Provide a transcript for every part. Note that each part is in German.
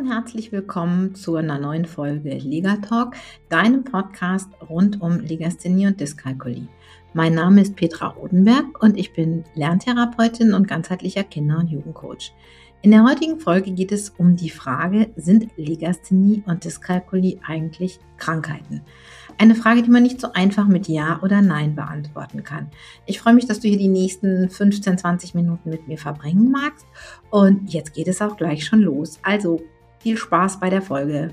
und herzlich willkommen zu einer neuen Folge Liga Talk, deinem Podcast rund um Legasthenie und Dyskalkulie. Mein Name ist Petra Rodenberg und ich bin Lerntherapeutin und ganzheitlicher Kinder- und Jugendcoach. In der heutigen Folge geht es um die Frage, sind Legasthenie und Dyskalkulie eigentlich Krankheiten? Eine Frage, die man nicht so einfach mit Ja oder Nein beantworten kann. Ich freue mich, dass du hier die nächsten 15, 20 Minuten mit mir verbringen magst. Und jetzt geht es auch gleich schon los. Also viel Spaß bei der Folge.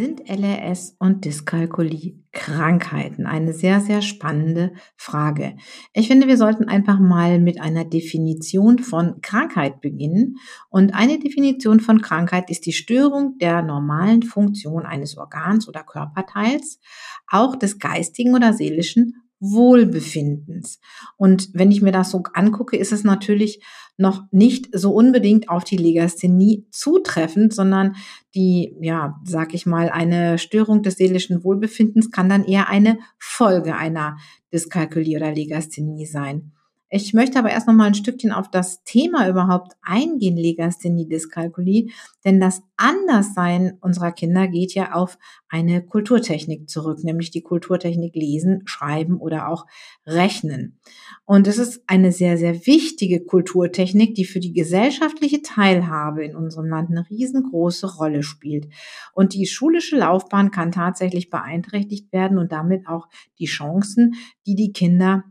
Sind LRS und Dyskalkulie Krankheiten? Eine sehr, sehr spannende Frage. Ich finde, wir sollten einfach mal mit einer Definition von Krankheit beginnen. Und eine Definition von Krankheit ist die Störung der normalen Funktion eines Organs oder Körperteils, auch des geistigen oder seelischen Wohlbefindens. Und wenn ich mir das so angucke, ist es natürlich noch nicht so unbedingt auf die Legasthenie zutreffend, sondern die, ja, sag ich mal, eine Störung des seelischen Wohlbefindens kann dann eher eine Folge einer Dyskalkulie oder Legasthenie sein. Ich möchte aber erst noch mal ein Stückchen auf das Thema überhaupt eingehen, Legasthenie, Dyskalkulie, denn das Anderssein unserer Kinder geht ja auf eine Kulturtechnik zurück, nämlich die Kulturtechnik Lesen, Schreiben oder auch Rechnen. Und es ist eine sehr, sehr wichtige Kulturtechnik, die für die gesellschaftliche Teilhabe in unserem Land eine riesengroße Rolle spielt. Und die schulische Laufbahn kann tatsächlich beeinträchtigt werden und damit auch die Chancen, die die Kinder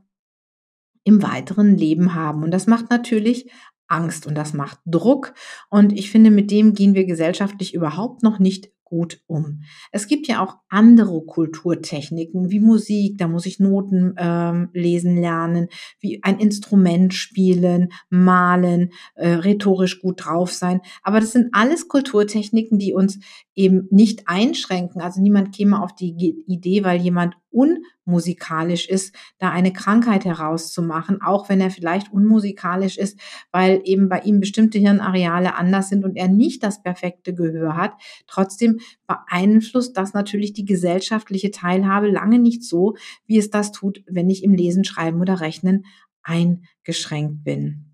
im weiteren Leben haben. Und das macht natürlich Angst und das macht Druck. Und ich finde, mit dem gehen wir gesellschaftlich überhaupt noch nicht gut um. Es gibt ja auch andere Kulturtechniken wie Musik, da muss ich Noten ähm, lesen lernen, wie ein Instrument spielen, malen, äh, rhetorisch gut drauf sein. Aber das sind alles Kulturtechniken, die uns eben nicht einschränken. Also niemand käme auf die Idee, weil jemand unmusikalisch ist, da eine Krankheit herauszumachen, auch wenn er vielleicht unmusikalisch ist, weil eben bei ihm bestimmte Hirnareale anders sind und er nicht das perfekte Gehör hat. Trotzdem beeinflusst das natürlich die gesellschaftliche Teilhabe lange nicht so, wie es das tut, wenn ich im Lesen, Schreiben oder Rechnen eingeschränkt bin.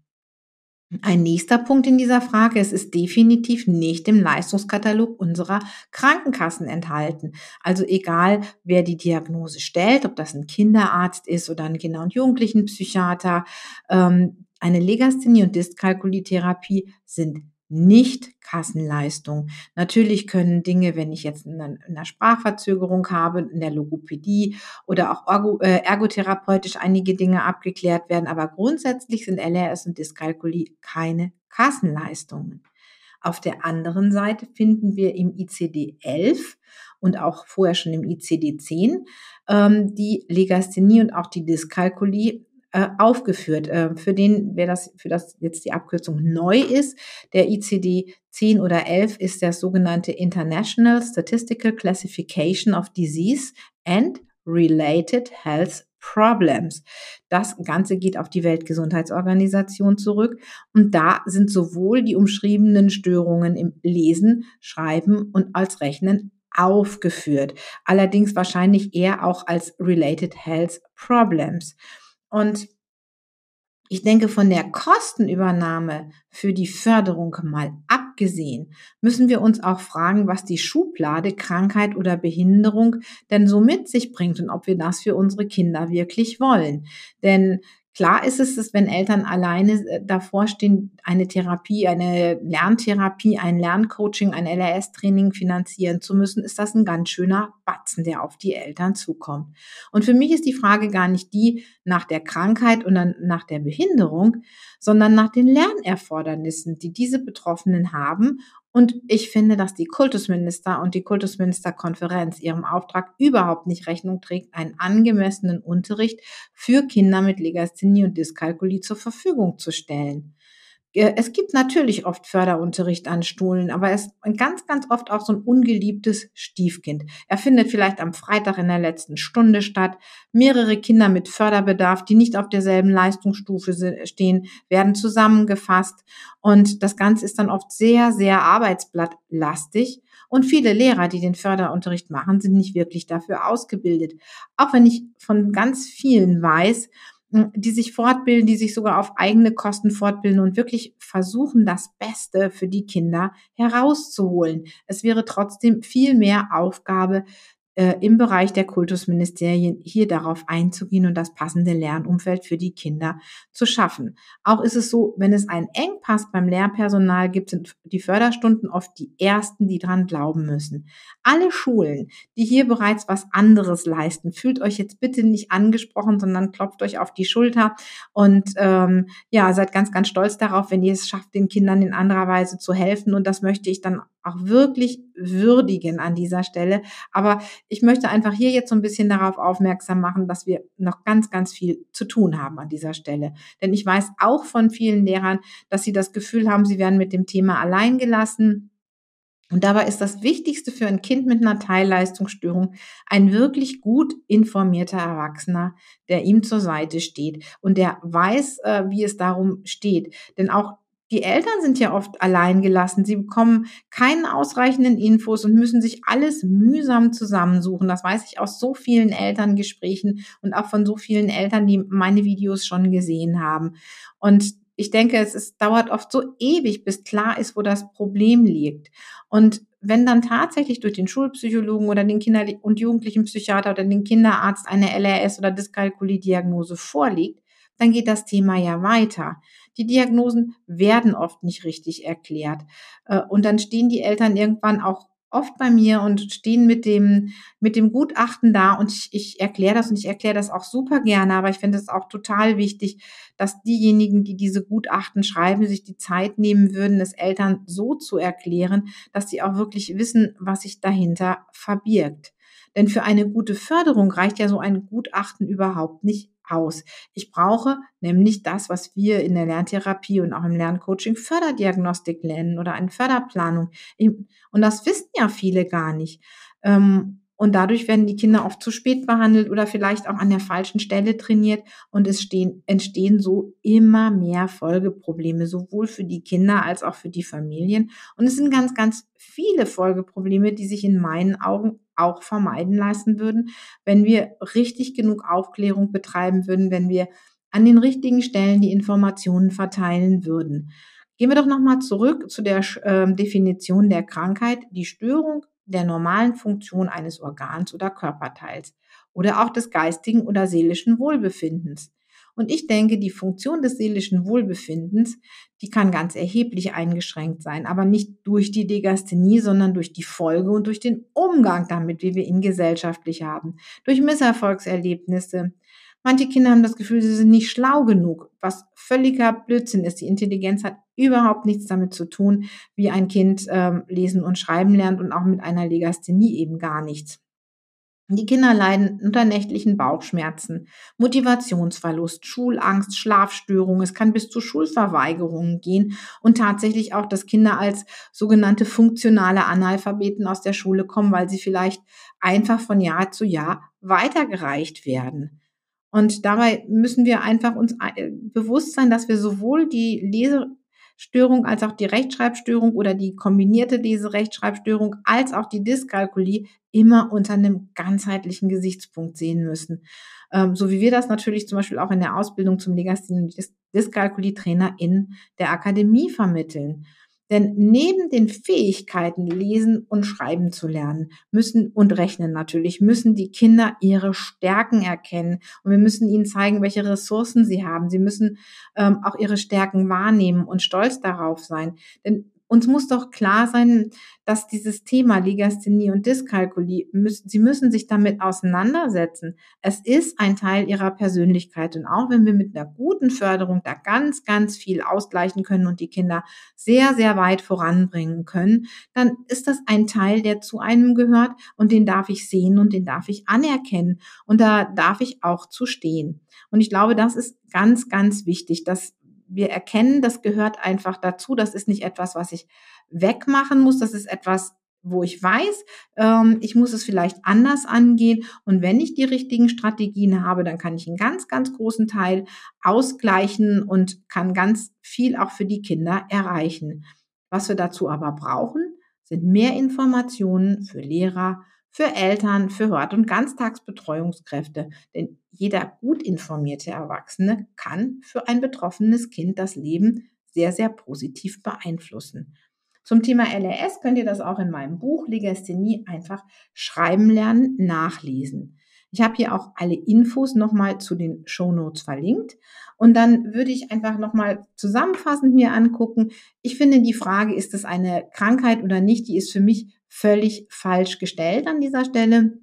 Ein nächster Punkt in dieser Frage, es ist definitiv nicht im Leistungskatalog unserer Krankenkassen enthalten. Also egal, wer die Diagnose stellt, ob das ein Kinderarzt ist oder ein Kinder- und Jugendlichenpsychiater, ähm, eine Legasthenie- und Dyskalkulietherapie sind nicht Kassenleistung. Natürlich können Dinge, wenn ich jetzt eine, eine Sprachverzögerung habe, in der Logopädie oder auch äh, ergotherapeutisch einige Dinge abgeklärt werden, aber grundsätzlich sind LRS und Dyskalkulie keine Kassenleistungen. Auf der anderen Seite finden wir im ICD-11 und auch vorher schon im ICD-10 ähm, die Legasthenie und auch die Dyskalkulie äh, aufgeführt. Äh, für den, wer das, für das jetzt die Abkürzung neu ist, der ICD 10 oder 11 ist der sogenannte International Statistical Classification of Disease and Related Health Problems. Das Ganze geht auf die Weltgesundheitsorganisation zurück und da sind sowohl die umschriebenen Störungen im Lesen, Schreiben und als Rechnen aufgeführt. Allerdings wahrscheinlich eher auch als Related Health Problems. Und ich denke, von der Kostenübernahme für die Förderung mal abgesehen, müssen wir uns auch fragen, was die Schublade Krankheit oder Behinderung denn so mit sich bringt und ob wir das für unsere Kinder wirklich wollen. Denn Klar ist es, dass wenn Eltern alleine äh, davor stehen, eine Therapie, eine Lerntherapie, ein Lerncoaching, ein LRS-Training finanzieren zu müssen, ist das ein ganz schöner Batzen, der auf die Eltern zukommt. Und für mich ist die Frage gar nicht die nach der Krankheit und nach der Behinderung, sondern nach den Lernerfordernissen, die diese Betroffenen haben und ich finde, dass die Kultusminister und die Kultusministerkonferenz ihrem Auftrag überhaupt nicht Rechnung trägt, einen angemessenen Unterricht für Kinder mit Legasthenie und Dyskalkulie zur Verfügung zu stellen. Es gibt natürlich oft Förderunterricht an Stuhlen, aber es ist ganz, ganz oft auch so ein ungeliebtes Stiefkind. Er findet vielleicht am Freitag in der letzten Stunde statt. Mehrere Kinder mit Förderbedarf, die nicht auf derselben Leistungsstufe stehen, werden zusammengefasst. Und das Ganze ist dann oft sehr, sehr arbeitsblattlastig. Und viele Lehrer, die den Förderunterricht machen, sind nicht wirklich dafür ausgebildet. Auch wenn ich von ganz vielen weiß, die sich fortbilden, die sich sogar auf eigene Kosten fortbilden und wirklich versuchen, das Beste für die Kinder herauszuholen. Es wäre trotzdem viel mehr Aufgabe äh, im Bereich der Kultusministerien hier darauf einzugehen und das passende Lernumfeld für die Kinder zu schaffen. Auch ist es so, wenn es einen Engpass beim Lehrpersonal gibt, sind die Förderstunden oft die ersten, die dran glauben müssen. Alle Schulen, die hier bereits was anderes leisten, fühlt euch jetzt bitte nicht angesprochen, sondern klopft euch auf die Schulter und ähm, ja, seid ganz, ganz stolz darauf, wenn ihr es schafft, den Kindern in anderer Weise zu helfen. Und das möchte ich dann auch wirklich würdigen an dieser Stelle. Aber ich möchte einfach hier jetzt so ein bisschen darauf aufmerksam machen, dass wir noch ganz, ganz viel zu tun haben an dieser Stelle. Denn ich weiß auch von vielen Lehrern, dass sie das Gefühl haben, sie werden mit dem Thema allein gelassen. Und dabei ist das Wichtigste für ein Kind mit einer Teilleistungsstörung ein wirklich gut informierter Erwachsener, der ihm zur Seite steht und der weiß, äh, wie es darum steht. Denn auch die Eltern sind ja oft allein gelassen. Sie bekommen keinen ausreichenden Infos und müssen sich alles mühsam zusammensuchen. Das weiß ich aus so vielen Elterngesprächen und auch von so vielen Eltern, die meine Videos schon gesehen haben. Und ich denke, es ist, dauert oft so ewig, bis klar ist, wo das Problem liegt. Und wenn dann tatsächlich durch den Schulpsychologen oder den Kinder- und Jugendlichenpsychiater oder den Kinderarzt eine LRS oder Dyskalkulie-Diagnose vorliegt, dann geht das Thema ja weiter. Die Diagnosen werden oft nicht richtig erklärt. Äh, und dann stehen die Eltern irgendwann auch oft bei mir und stehen mit dem, mit dem Gutachten da und ich, ich erkläre das und ich erkläre das auch super gerne, aber ich finde es auch total wichtig, dass diejenigen, die diese Gutachten schreiben, sich die Zeit nehmen würden, es Eltern so zu erklären, dass sie auch wirklich wissen, was sich dahinter verbirgt. Denn für eine gute Förderung reicht ja so ein Gutachten überhaupt nicht aus. Ich brauche nämlich das, was wir in der Lerntherapie und auch im Lerncoaching Förderdiagnostik nennen oder eine Förderplanung. Und das wissen ja viele gar nicht. Ähm, und dadurch werden die Kinder oft zu spät behandelt oder vielleicht auch an der falschen Stelle trainiert. Und es stehen, entstehen so immer mehr Folgeprobleme, sowohl für die Kinder als auch für die Familien. Und es sind ganz, ganz viele Folgeprobleme, die sich in meinen Augen auch vermeiden lassen würden, wenn wir richtig genug Aufklärung betreiben würden, wenn wir an den richtigen Stellen die Informationen verteilen würden. Gehen wir doch nochmal zurück zu der äh, Definition der Krankheit, die Störung der normalen Funktion eines Organs oder Körperteils oder auch des geistigen oder seelischen Wohlbefindens. Und ich denke, die Funktion des seelischen Wohlbefindens, die kann ganz erheblich eingeschränkt sein, aber nicht durch die Degasthenie, sondern durch die Folge und durch den Umgang damit, wie wir ihn gesellschaftlich haben, durch Misserfolgserlebnisse. Manche Kinder haben das Gefühl, sie sind nicht schlau genug, was völliger Blödsinn ist. Die Intelligenz hat überhaupt nichts damit zu tun, wie ein Kind ähm, lesen und schreiben lernt und auch mit einer Legasthenie eben gar nichts. Die Kinder leiden unter nächtlichen Bauchschmerzen, Motivationsverlust, Schulangst, Schlafstörungen. Es kann bis zu Schulverweigerungen gehen und tatsächlich auch, dass Kinder als sogenannte funktionale Analphabeten aus der Schule kommen, weil sie vielleicht einfach von Jahr zu Jahr weitergereicht werden. Und dabei müssen wir einfach uns äh, bewusst sein, dass wir sowohl die Lese Störung als auch die Rechtschreibstörung oder die kombinierte Leserechtschreibstörung als auch die Dyskalkulie immer unter einem ganzheitlichen Gesichtspunkt sehen müssen. Ähm, so wie wir das natürlich zum Beispiel auch in der Ausbildung zum Legasthenie- und Dyskalkulie-Trainer in der Akademie vermitteln. Denn neben den Fähigkeiten, lesen und schreiben zu lernen, müssen und rechnen natürlich, müssen die Kinder ihre Stärken erkennen. Und wir müssen ihnen zeigen, welche Ressourcen sie haben. Sie müssen ähm, auch ihre Stärken wahrnehmen und stolz darauf sein. Denn uns muss doch klar sein, dass dieses Thema Legasthenie und Dyskalkulie, sie müssen sich damit auseinandersetzen. Es ist ein Teil ihrer Persönlichkeit. Und auch wenn wir mit einer guten Förderung da ganz, ganz viel ausgleichen können und die Kinder sehr, sehr weit voranbringen können, dann ist das ein Teil, der zu einem gehört und den darf ich sehen und den darf ich anerkennen. Und da darf ich auch zu stehen. Und ich glaube, das ist ganz, ganz wichtig, dass wir erkennen, das gehört einfach dazu. Das ist nicht etwas, was ich wegmachen muss. Das ist etwas, wo ich weiß, ähm, ich muss es vielleicht anders angehen. Und wenn ich die richtigen Strategien habe, dann kann ich einen ganz, ganz großen Teil ausgleichen und kann ganz viel auch für die Kinder erreichen. Was wir dazu aber brauchen, sind mehr Informationen für Lehrer, für Eltern, für Hort- und Ganztagsbetreuungskräfte. Denn jeder gut informierte Erwachsene kann für ein betroffenes Kind das Leben sehr, sehr positiv beeinflussen. Zum Thema LRS könnt ihr das auch in meinem Buch Legasthenie einfach schreiben lernen, nachlesen. Ich habe hier auch alle Infos nochmal zu den Show Notes verlinkt. Und dann würde ich einfach nochmal zusammenfassend mir angucken. Ich finde, die Frage, ist es eine Krankheit oder nicht, die ist für mich völlig falsch gestellt an dieser Stelle.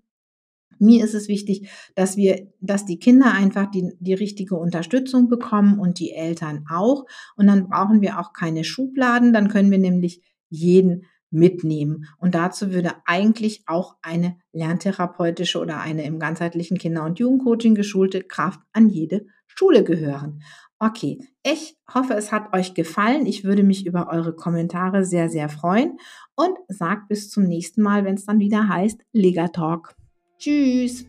Mir ist es wichtig, dass wir, dass die Kinder einfach die, die richtige Unterstützung bekommen und die Eltern auch. Und dann brauchen wir auch keine Schubladen. Dann können wir nämlich jeden mitnehmen. Und dazu würde eigentlich auch eine lerntherapeutische oder eine im ganzheitlichen Kinder- und Jugendcoaching geschulte Kraft an jede Schule gehören. Okay, ich hoffe, es hat euch gefallen. Ich würde mich über eure Kommentare sehr, sehr freuen und sagt bis zum nächsten Mal, wenn es dann wieder heißt Lega Talk. Tschüss!